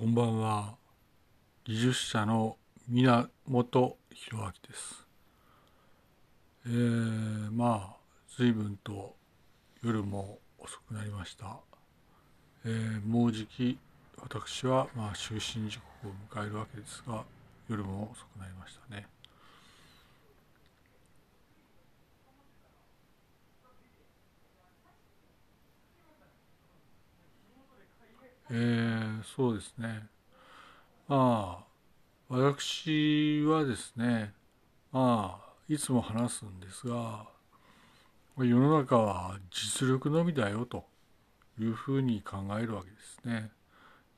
こんばんは。技術者の源弘明です。えー、まあ、随分と夜も遅くなりました。えー、もうじき私は、まあ、就寝時刻を迎えるわけですが、夜も遅くなりましたね。えー、そうですね。まあ、私はですね、まあ、いつも話すんですが、世の中は実力のみだよというふうに考えるわけですね。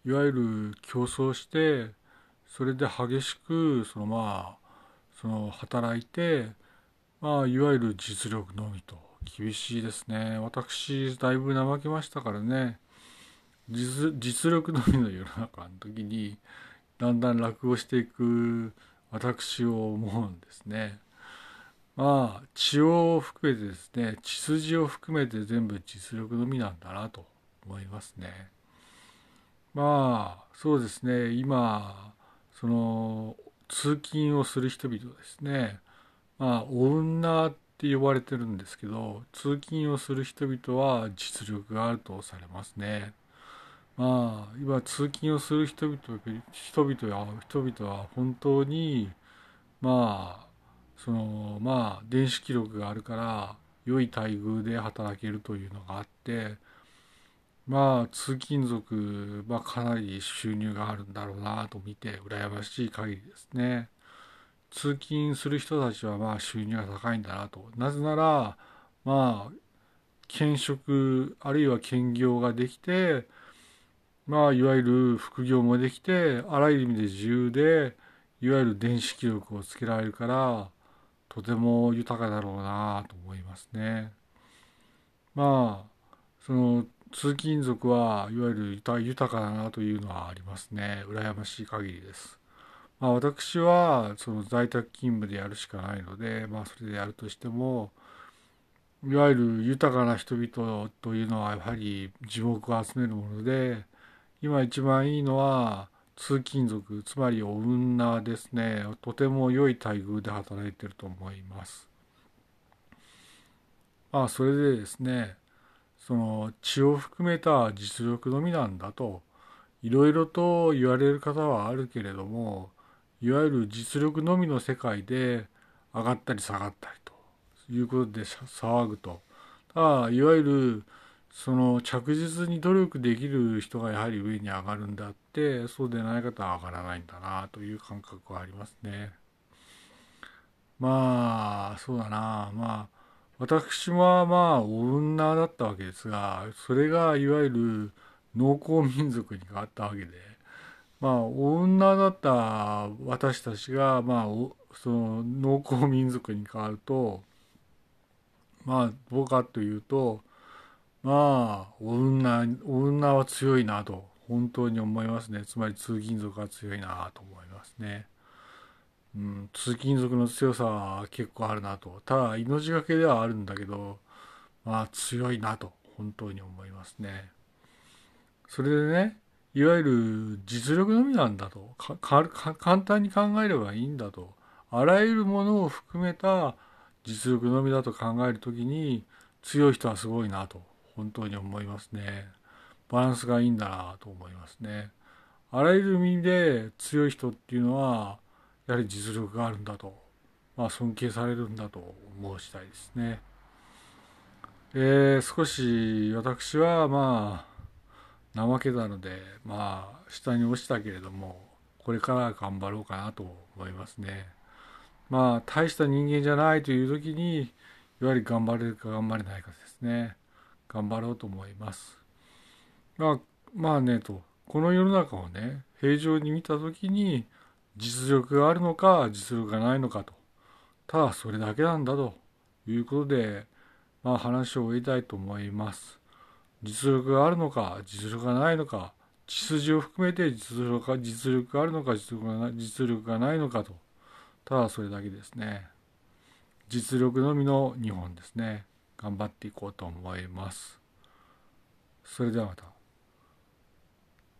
いわゆる競争して、それで激しく、そのまあ、その働いて、まあ、いわゆる実力のみと。厳しいですね。私、だいぶ怠けましたからね。実実力のみの世の中の時にだんだん落語していく私を思うんですね。まあ血を含めてですね血筋を含めて全部実力のみなんだなと思いますね。まあそうですね今その通勤をする人々ですねまあ女って呼ばれてるんですけど通勤をする人々は実力があるとされますね。まあ今通勤をする人々人々や人々は本当にまあそのまあ電子記録があるから良い待遇で働けるというのがあってまあ通勤族はかなり収入があるんだろうなと見て羨ましい限りですね。通勤する人たちはまあ収入が高いんだなと。なぜならまあ兼職あるいは兼業ができてまあいわゆる副業もできてあらゆる意味で自由でいわゆる電子記録をつけられるからとても豊かだろうなと思いますね。まあその通勤族はいわゆる豊かだなというのはありますね。羨ましい限りです。まあ私はその在宅勤務でやるしかないので、まあそれでやるとしても、いわゆる豊かな人々というのはやはり地獄を集めるもので、今一番いいのは通勤族つまり女ですね。とても良い待遇で働いてると思います。まあそれでですねその血を含めた実力のみなんだといろいろと言われる方はあるけれどもいわゆる実力のみの世界で上がったり下がったりということで騒ぐと。ただいわゆるその着実に努力できる人がやはり上に上がるんだってそうでない方は上がらないんだなという感覚はありますね。まあそうだなまあ私はまあ女だったわけですがそれがいわゆる農耕民族に変わったわけでまあ女だった私たちがまあその農耕民族に変わるとまあどうかというとまあ女女は強いなと本当に思いますね。つまり通勤族が強いなと思いますね、うん、通勤族の強さは結構あるなと。ただ命がけではあるんだけどまあ強いなと本当に思いますね。それでねいわゆる実力のみなんだと。簡単に考えればいいんだと。あらゆるものを含めた実力のみだと考える時に強い人はすごいなと。本当に思いますね。バランスがいいんだなと思いますね。あらゆる意味で強い人っていうのは、やはり実力があるんだと、まあ、尊敬されるんだと思う次第ですね。えー、少し私はまあ、怠けたので、まあ、下に落ちたけれども、これから頑張ろうかなと思いますね。まあ、大した人間じゃないという時に、いわゆる頑張れるか頑張れないかですね。頑張ろうと思います。まあ、まあねと、この世の中をね、平常に見た時に実力があるのか実力がないのかと。ただそれだけなんだということで、まあ話を終えたいと思います。実力があるのか実力がないのか、血筋を含めて実力が実力があるのか実力がない実力がないのかと。ただそれだけですね。実力のみの日本ですね。頑張っていこうと思います。それではまた。